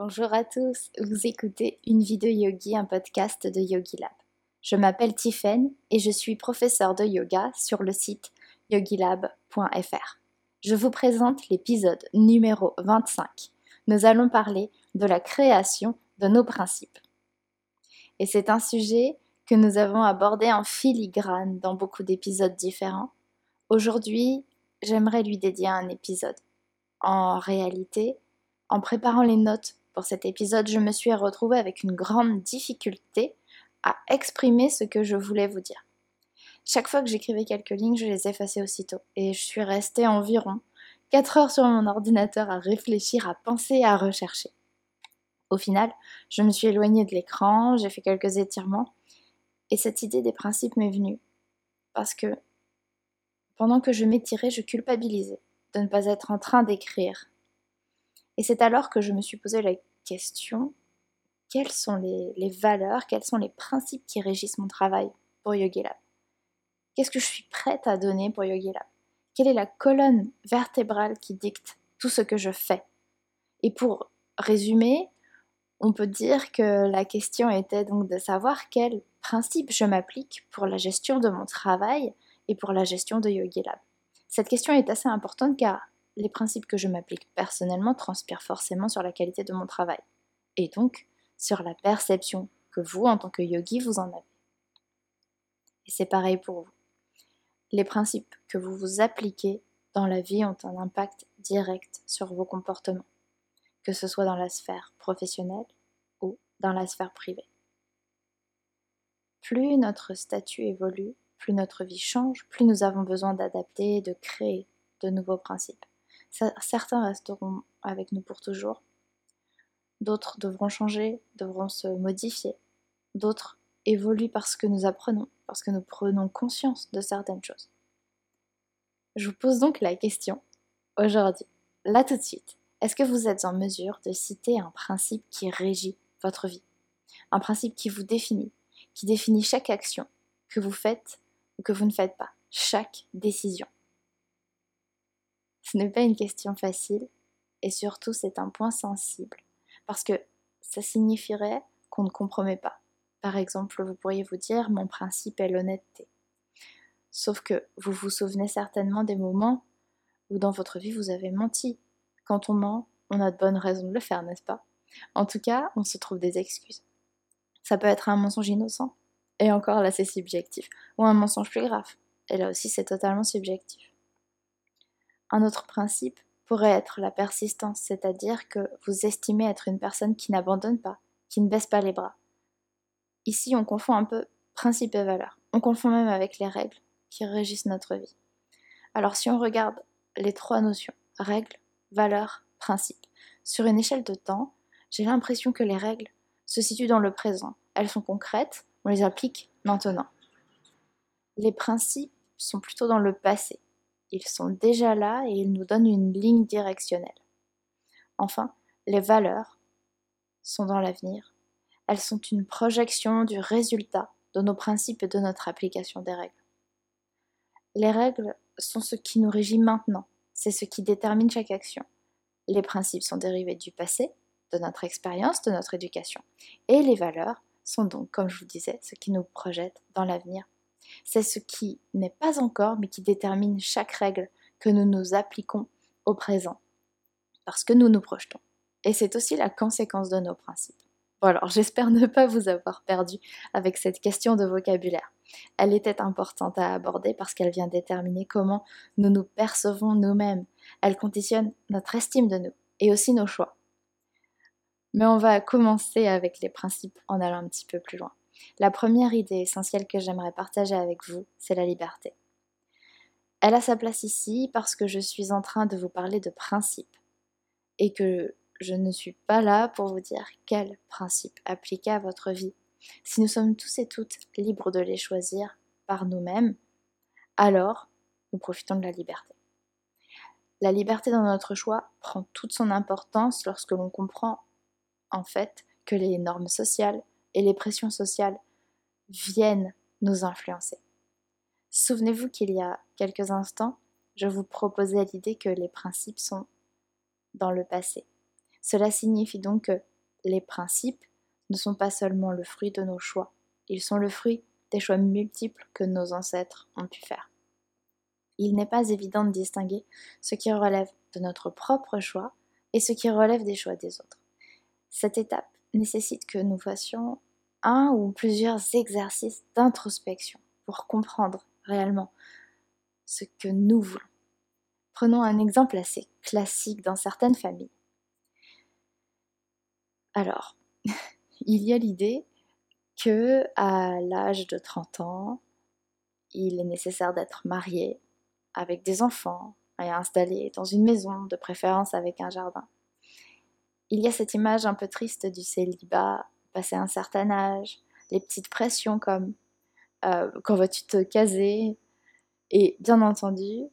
Bonjour à tous, vous écoutez Une vie de yogi, un podcast de Yogi Lab. Je m'appelle Tiffen et je suis professeure de yoga sur le site yogilab.fr. Je vous présente l'épisode numéro 25. Nous allons parler de la création de nos principes. Et c'est un sujet que nous avons abordé en filigrane dans beaucoup d'épisodes différents. Aujourd'hui, j'aimerais lui dédier un épisode. En réalité, en préparant les notes pour cet épisode, je me suis retrouvée avec une grande difficulté à exprimer ce que je voulais vous dire. Chaque fois que j'écrivais quelques lignes, je les effaçais aussitôt et je suis restée environ 4 heures sur mon ordinateur à réfléchir, à penser, à rechercher. Au final, je me suis éloignée de l'écran, j'ai fait quelques étirements et cette idée des principes m'est venue parce que pendant que je m'étirais, je culpabilisais de ne pas être en train d'écrire. Et c'est alors que je me suis posé la question, quelles sont les, valeurs, quels sont les principes qui régissent mon travail pour Yogi Lab? Qu'est-ce que je suis prête à donner pour Yogi Lab? Quelle est la colonne vertébrale qui dicte tout ce que je fais? Et pour résumer, on peut dire que la question était donc de savoir quels principes je m'applique pour la gestion de mon travail et pour la gestion de Yogi Lab. Cette question est assez importante car les principes que je m'applique personnellement transpirent forcément sur la qualité de mon travail, et donc sur la perception que vous, en tant que yogi, vous en avez. Et c'est pareil pour vous. Les principes que vous vous appliquez dans la vie ont un impact direct sur vos comportements, que ce soit dans la sphère professionnelle ou dans la sphère privée. Plus notre statut évolue, plus notre vie change, plus nous avons besoin d'adapter et de créer de nouveaux principes. Certains resteront avec nous pour toujours. D'autres devront changer, devront se modifier. D'autres évoluent parce que nous apprenons, parce que nous prenons conscience de certaines choses. Je vous pose donc la question aujourd'hui, là tout de suite. Est-ce que vous êtes en mesure de citer un principe qui régit votre vie? Un principe qui vous définit, qui définit chaque action que vous faites ou que vous ne faites pas, chaque décision? Ce n'est pas une question facile et surtout c'est un point sensible parce que ça signifierait qu'on ne compromet pas. Par exemple, vous pourriez vous dire mon principe est l'honnêteté. Sauf que vous vous souvenez certainement des moments où dans votre vie vous avez menti. Quand on ment, on a de bonnes raisons de le faire, n'est-ce pas? En tout cas, on se trouve des excuses. Ça peut être un mensonge innocent, et encore là c'est subjectif, ou un mensonge plus grave, et là aussi c'est totalement subjectif. Un autre principe pourrait être la persistance, c'est-à-dire que vous estimez être une personne qui n'abandonne pas, qui ne baisse pas les bras. Ici, on confond un peu principe et valeur. On confond même avec les règles qui régissent notre vie. Alors si on regarde les trois notions, règles, valeurs, principe, sur une échelle de temps, j'ai l'impression que les règles se situent dans le présent. Elles sont concrètes, on les applique maintenant. Les principes sont plutôt dans le passé. Ils sont déjà là et ils nous donnent une ligne directionnelle. Enfin, les valeurs sont dans l'avenir. Elles sont une projection du résultat de nos principes et de notre application des règles. Les règles sont ce qui nous régit maintenant, c'est ce qui détermine chaque action. Les principes sont dérivés du passé, de notre expérience, de notre éducation. Et les valeurs sont donc, comme je vous disais, ce qui nous projette dans l'avenir c'est ce qui n'est pas encore, mais qui détermine chaque règle que nous nous appliquons au présent, parce que nous nous projetons. Et c'est aussi la conséquence de nos principes. Bon alors j'espère ne pas vous avoir perdu avec cette question de vocabulaire. Elle était importante à aborder parce qu'elle vient déterminer comment nous nous percevons nous-mêmes. Elle conditionne notre estime de nous et aussi nos choix. Mais on va commencer avec les principes en allant un petit peu plus loin. La première idée essentielle que j'aimerais partager avec vous, c'est la liberté. Elle a sa place ici parce que je suis en train de vous parler de principes et que je ne suis pas là pour vous dire quels principes appliquer à votre vie. Si nous sommes tous et toutes libres de les choisir par nous-mêmes, alors nous profitons de la liberté. La liberté dans notre choix prend toute son importance lorsque l'on comprend en fait que les normes sociales, et les pressions sociales viennent nous influencer. Souvenez-vous qu'il y a quelques instants, je vous proposais l'idée que les principes sont dans le passé. Cela signifie donc que les principes ne sont pas seulement le fruit de nos choix, ils sont le fruit des choix multiples que nos ancêtres ont pu faire. Il n'est pas évident de distinguer ce qui relève de notre propre choix et ce qui relève des choix des autres. Cette étape nécessite que nous fassions un ou plusieurs exercices d'introspection pour comprendre réellement ce que nous voulons. Prenons un exemple assez classique dans certaines familles. Alors, il y a l'idée que à l'âge de 30 ans, il est nécessaire d'être marié avec des enfants et installé dans une maison, de préférence avec un jardin. Il y a cette image un peu triste du célibat, passé un certain âge, les petites pressions comme euh, quand vas-tu te caser, et bien entendu,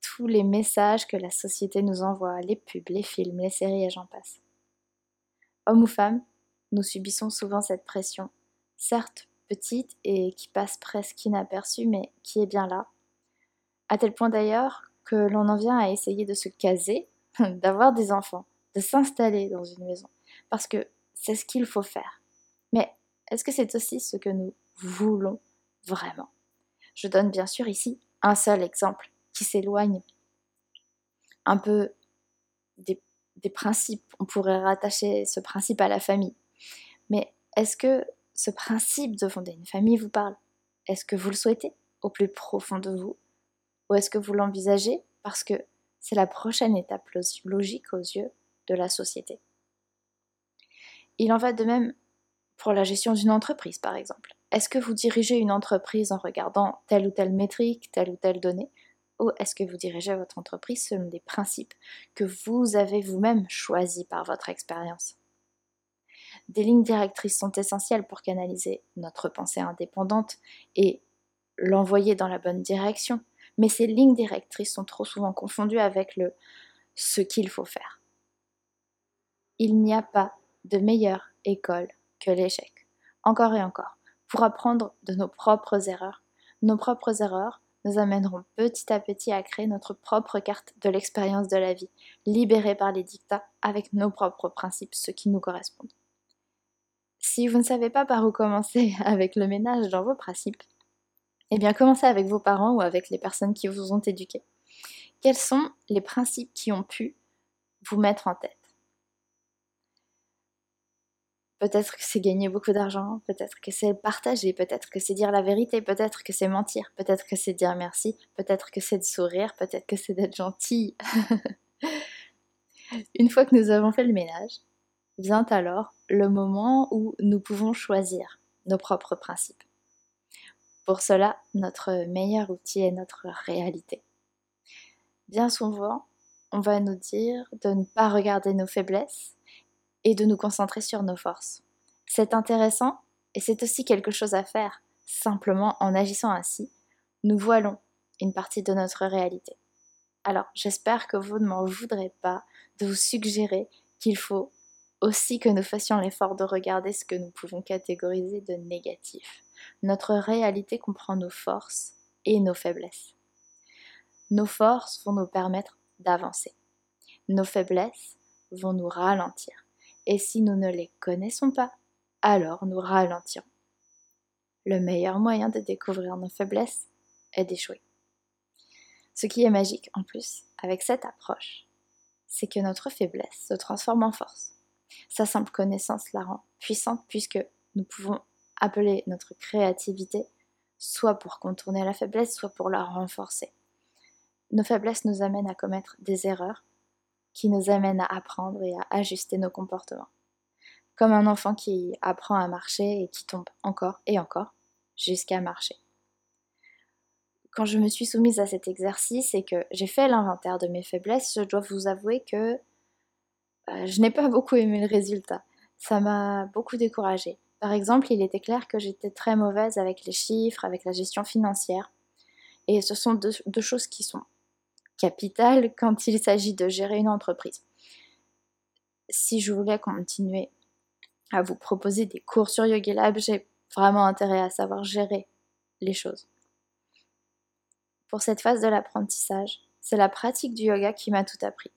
tous les messages que la société nous envoie, les pubs, les films, les séries et j'en passe. Hommes ou femmes, nous subissons souvent cette pression, certes petite et qui passe presque inaperçue, mais qui est bien là. À tel point d'ailleurs que l'on en vient à essayer de se caser, d'avoir des enfants, de s'installer dans une maison, parce que c'est ce qu'il faut faire. Mais est-ce que c'est aussi ce que nous voulons vraiment? Je donne bien sûr ici un seul exemple qui s'éloigne un peu des, principes. On pourrait rattacher ce principe à la famille. Mais est-ce que ce principe de fonder une famille vous parle? Est-ce que vous le souhaitez au plus profond de vous? Ou est-ce que vous l'envisagez? Parce que c'est la prochaine étape logique aux yeux de la société Il en va de même pour la gestion d'une entreprise, par exemple. Est-ce que vous dirigez une entreprise en regardant telle ou telle métrique, telle ou telle donnée Ou est-ce que vous dirigez votre entreprise selon des principes que vous avez vous-même choisis par votre expérience? Des lignes directrices sont essentielles pour canaliser notre pensée indépendante et l'envoyer dans la bonne direction. Mais ces lignes directrices sont trop souvent confondues avec le ce qu'il faut faire. Il n'y a pas de meilleure école que l'échec. Encore et encore pour apprendre de nos propres erreurs. Nos propres erreurs nous amèneront petit à petit à créer notre propre carte de l'expérience de la vie, libérée par les dictats avec nos propres principes, ceux qui nous correspondent. Si vous ne savez pas par où commencer avec le ménage dans vos principes, eh bien commencez avec vos parents ou avec les personnes qui vous ont éduqué. Quels sont les principes qui ont pu vous mettre en tête? Peut-être que c'est gagner beaucoup d'argent, peut-être que c'est partager, peut-être que c'est dire la vérité, peut-être que c'est mentir, peut-être que c'est dire merci, peut-être que c'est de sourire, peut-être que c'est d'être gentil. Une fois que nous avons fait le ménage, vient alors le moment où nous pouvons choisir nos propres principes. Pour cela, notre meilleur outil est notre réalité. Bien souvent, on va nous dire de ne pas regarder nos faiblesses, et de nous concentrer sur nos forces. C'est intéressant et c'est aussi quelque chose à faire. Simplement, en agissant ainsi, nous voilons une partie de notre réalité. Alors, j'espère que vous ne m'en voudrez pas de vous suggérer qu'il faut aussi que nous fassions l'effort de regarder ce que nous pouvons catégoriser de négatif. Notre réalité comprend nos forces et nos faiblesses. Nos forces vont nous permettre d'avancer. Nos faiblesses vont nous ralentir et si nous ne les connaissons pas, alors nous ralentirons. Le meilleur moyen de découvrir nos faiblesses est d'échouer. Ce qui est magique en plus avec cette approche, c'est que notre faiblesse se transforme en force. Sa simple connaissance la rend puissante puisque nous pouvons appeler notre créativité soit pour contourner la faiblesse, soit pour la renforcer. Nos faiblesses nous amènent à commettre des erreurs qui nous amène à apprendre et à ajuster nos comportements. Comme un enfant qui apprend à marcher et qui tombe encore et encore jusqu'à marcher. Quand je me suis soumise à cet exercice et que j'ai fait l'inventaire de mes faiblesses, je dois vous avouer que euh, je n'ai pas beaucoup aimé le résultat. Ça m'a beaucoup découragée. Par exemple, il était clair que j'étais très mauvaise avec les chiffres, avec la gestion financière. Et ce sont deux choses qui sont quand il s'agit de gérer une entreprise. Si je voulais continuer à vous proposer des cours sur Yoga Lab, j'ai vraiment intérêt à savoir gérer les choses. Pour cette phase de l'apprentissage, c'est la pratique du yoga qui m'a tout appris.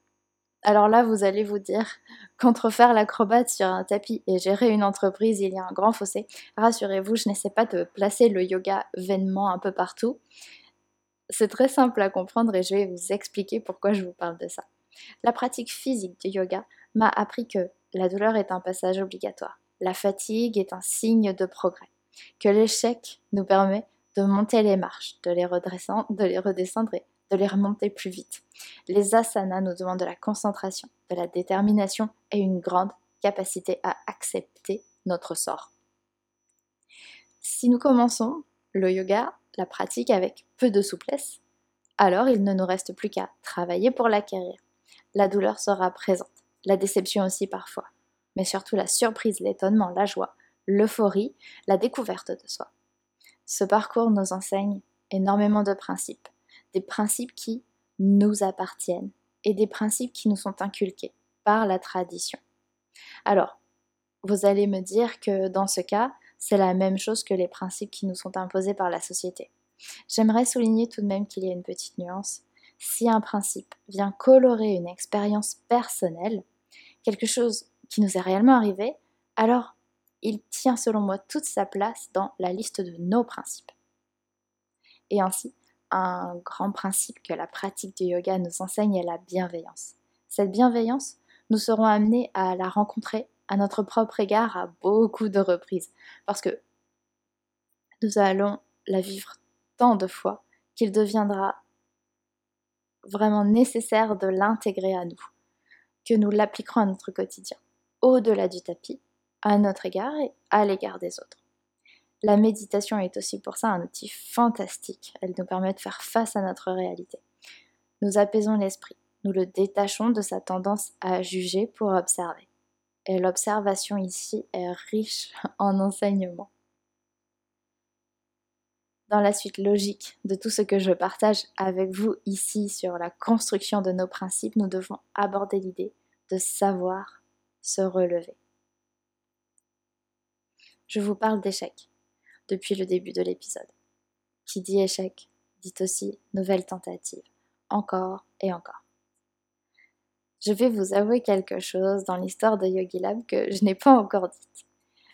Alors là, vous allez vous dire qu'entre faire l'acrobate sur un tapis et gérer une entreprise, il y a un grand fossé. Rassurez-vous, je n'essaie pas de placer le yoga vainement un peu partout. C'est très simple à comprendre et je vais vous expliquer pourquoi je vous parle de ça. La pratique physique du yoga m'a appris que la douleur est un passage obligatoire, la fatigue est un signe de progrès, que l'échec nous permet de monter les marches, de les, de les redescendre et de les remonter plus vite. Les asanas nous demandent de la concentration, de la détermination et une grande capacité à accepter notre sort. Si nous commençons le yoga, la pratique avec peu de souplesse, alors il ne nous reste plus qu'à travailler pour l'acquérir. La douleur sera présente, la déception aussi parfois, mais surtout la surprise, l'étonnement, la joie, l'euphorie, la découverte de soi. Ce parcours nous enseigne énormément de principes, des principes qui nous appartiennent et des principes qui nous sont inculqués par la tradition. Alors, vous allez me dire que dans ce cas, c'est la même chose que les principes qui nous sont imposés par la société. J'aimerais souligner tout de même qu'il y a une petite nuance. Si un principe vient colorer une expérience personnelle, quelque chose qui nous est réellement arrivé, alors il tient selon moi toute sa place dans la liste de nos principes. Et ainsi, un grand principe que la pratique du yoga nous enseigne est la bienveillance. Cette bienveillance, nous serons amenés à la rencontrer à notre propre égard à beaucoup de reprises, parce que nous allons la vivre tant de fois qu'il deviendra vraiment nécessaire de l'intégrer à nous, que nous l'appliquerons à notre quotidien, au-delà du tapis, à notre égard et à l'égard des autres. La méditation est aussi pour ça un outil fantastique. Elle nous permet de faire face à notre réalité. Nous apaisons l'esprit, nous le détachons de sa tendance à juger pour observer. Et l'observation ici est riche en enseignements. Dans la suite logique de tout ce que je partage avec vous ici sur la construction de nos principes, nous devons aborder l'idée de savoir se relever. Je vous parle d'échec depuis le début de l'épisode. Qui dit échec dit aussi nouvelle tentative, encore et encore. Je vais vous avouer quelque chose dans l'histoire de Yogi Lab que je n'ai pas encore dite.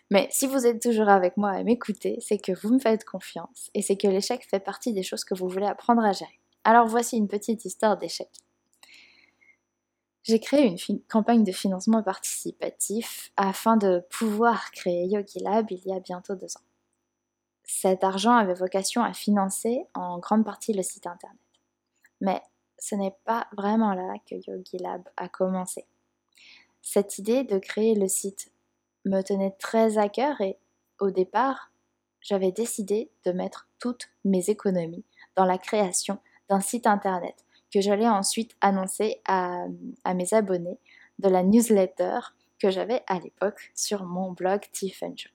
Mais si vous êtes toujours avec moi à m'écouter, c'est que vous me faites confiance et c'est que l'échec fait partie des choses que vous voulez apprendre à gérer. Alors voici une petite histoire d'échec. J'ai créé une campagne de financement participatif afin de pouvoir créer Yogi Lab il y a bientôt deux ans. Cet argent avait vocation à financer en grande partie le site internet. Mais ce n'est pas vraiment là que Yogi Lab a commencé. Cette idée de créer le site me tenait très à cœur et au départ, j'avais décidé de mettre toutes mes économies dans la création d'un site internet que j'allais ensuite annoncer à, mes abonnés de la newsletter que j'avais à l'époque sur mon blog Tiffany.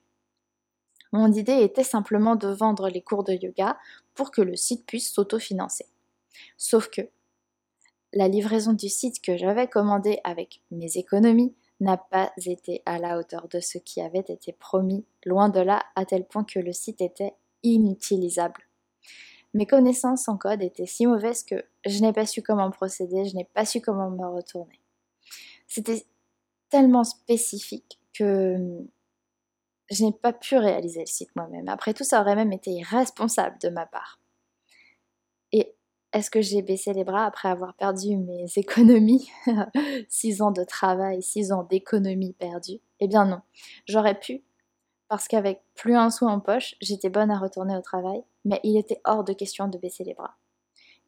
Mon idée était simplement de vendre les cours de yoga pour que le site puisse s'autofinancer. Sauf que la livraison du site que j'avais commandé avec mes économies n'a pas été à la hauteur de ce qui avait été promis, loin de là, à tel point que le site était inutilisable. Mes connaissances en code étaient si mauvaises que je n'ai pas su comment procéder, je n'ai pas su comment me retourner. C'était tellement spécifique que je n'ai pas pu réaliser le site moi-même. Après tout, ça aurait même été irresponsable de ma part. Est-ce que j'ai baissé les bras après avoir perdu mes économies? Six ans de travail, six ans d'économies perdues? Eh bien non. J'aurais pu, parce qu'avec plus un sou en poche, j'étais bonne à retourner au travail, mais il était hors de question de baisser les bras.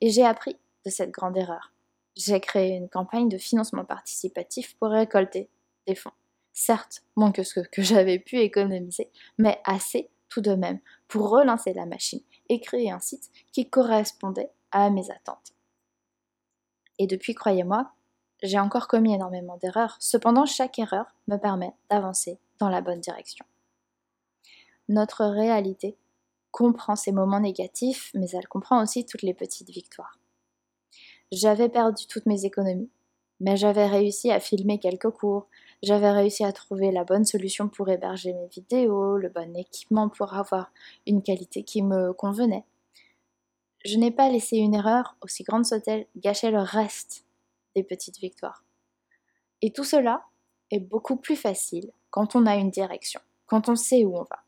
Et j'ai appris de cette grande erreur. J'ai créé une campagne de financement participatif pour récolter des fonds. Certes, moins que ce que j'avais pu économiser, mais assez tout de même pour relancer la machine et créer un site qui correspondait à mes attentes. Et depuis, croyez-moi, j'ai encore commis énormément d'erreurs. Cependant, chaque erreur me permet d'avancer dans la bonne direction. Notre réalité comprend ces moments négatifs, mais elle comprend aussi toutes les petites victoires. J'avais perdu toutes mes économies, mais j'avais réussi à filmer quelques cours, j'avais réussi à trouver la bonne solution pour héberger mes vidéos, le bon équipement pour avoir une qualité qui me convenait. Je n'ai pas laissé une erreur, aussi grande soit-elle, gâcher le reste des petites victoires. Et tout cela est beaucoup plus facile quand on a une direction, quand on sait où on va.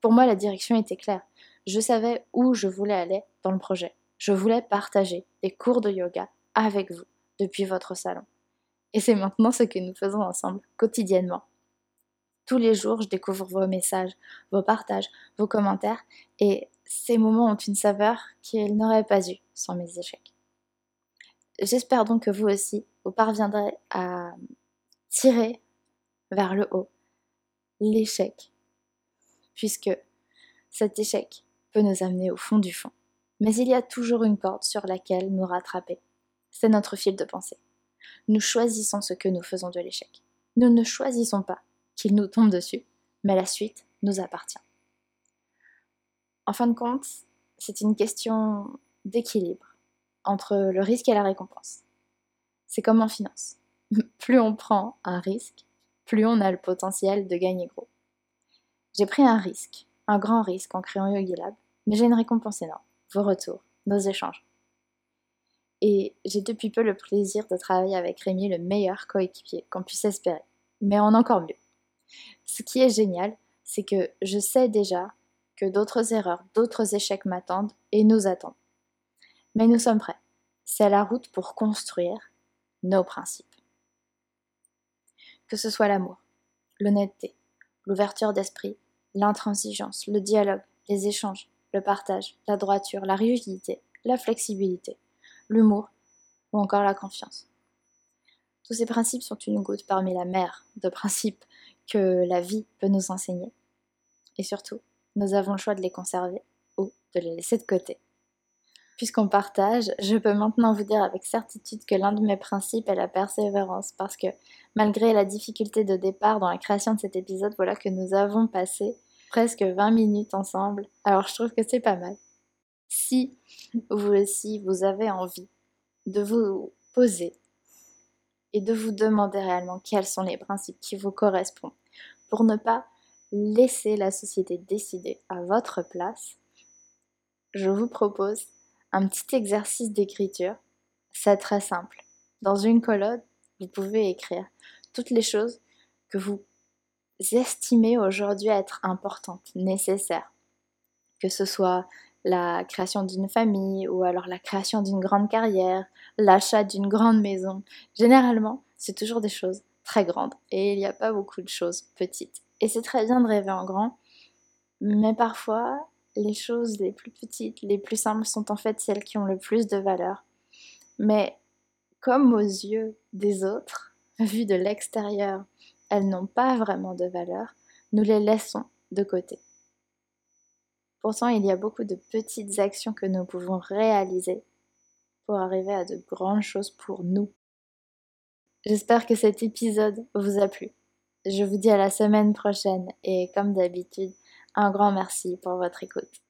Pour moi, la direction était claire. Je savais où je voulais aller dans le projet. Je voulais partager des cours de yoga avec vous depuis votre salon. Et c'est maintenant ce que nous faisons ensemble, quotidiennement. Tous les jours, je découvre vos messages, vos partages, vos commentaires, et ces moments ont une saveur qu'ils n'auraient pas eu sans mes échecs. J'espère donc que vous aussi, vous parviendrez à tirer vers le haut l'échec, puisque cet échec peut nous amener au fond du fond. Mais il y a toujours une corde sur laquelle nous rattraper. C'est notre fil de pensée. Nous choisissons ce que nous faisons de l'échec. Nous ne choisissons pas qu'il nous tombe dessus, mais la suite nous appartient. En fin de compte, c'est une question d'équilibre entre le risque et la récompense. C'est comme en finance. Plus on prend un risque, plus on a le potentiel de gagner gros. J'ai pris un risque, un grand risque en créant YogiLab, mais j'ai une récompense énorme, vos retours, nos échanges. Et j'ai depuis peu le plaisir de travailler avec Rémi, le meilleur coéquipier qu'on puisse espérer, mais en encore mieux. Ce qui est génial, c'est que je sais déjà que d'autres erreurs, d'autres échecs m'attendent et nous attendent. Mais nous sommes prêts. C'est la route pour construire nos principes. Que ce soit l'amour, l'honnêteté, l'ouverture d'esprit, l'intransigeance, le dialogue, les échanges, le partage, la droiture, la rigidité, la flexibilité, l'humour ou encore la confiance. Tous ces principes sont une goutte parmi la mer de principes que la vie peut nous enseigner. Et surtout, nous avons le choix de les conserver ou de les laisser de côté. Puisqu'on partage, je peux maintenant vous dire avec certitude que l'un de mes principes est la persévérance, parce que malgré la difficulté de départ dans la création de cet épisode, voilà que nous avons passé presque 20 minutes ensemble. Alors je trouve que c'est pas mal. Si vous aussi vous avez envie de vous poser et de vous demander réellement quels sont les principes qui vous correspondent pour ne pas laisser la société décider à votre place, je vous propose un petit exercice d'écriture. C'est très simple. Dans une colonne, vous pouvez écrire toutes les choses que vous estimez aujourd'hui être importantes, nécessaires. Que ce soit la création d'une famille ou alors la création d'une grande carrière, l'achat d'une grande maison. Généralement, c'est toujours des choses très grandes et il n'y a pas beaucoup de choses petites. Et c'est très bien de rêver en grand, mais parfois, les choses les plus petites, les plus simples sont en fait celles qui ont le plus de valeur. Mais comme aux yeux des autres, vues de l'extérieur, elles n'ont pas vraiment de valeur, nous les laissons de côté. Pourtant, il y a beaucoup de petites actions que nous pouvons réaliser pour arriver à de grandes choses pour nous. J'espère que cet épisode vous a plu. Je vous dis à la semaine prochaine et comme d'habitude, un grand merci pour votre écoute.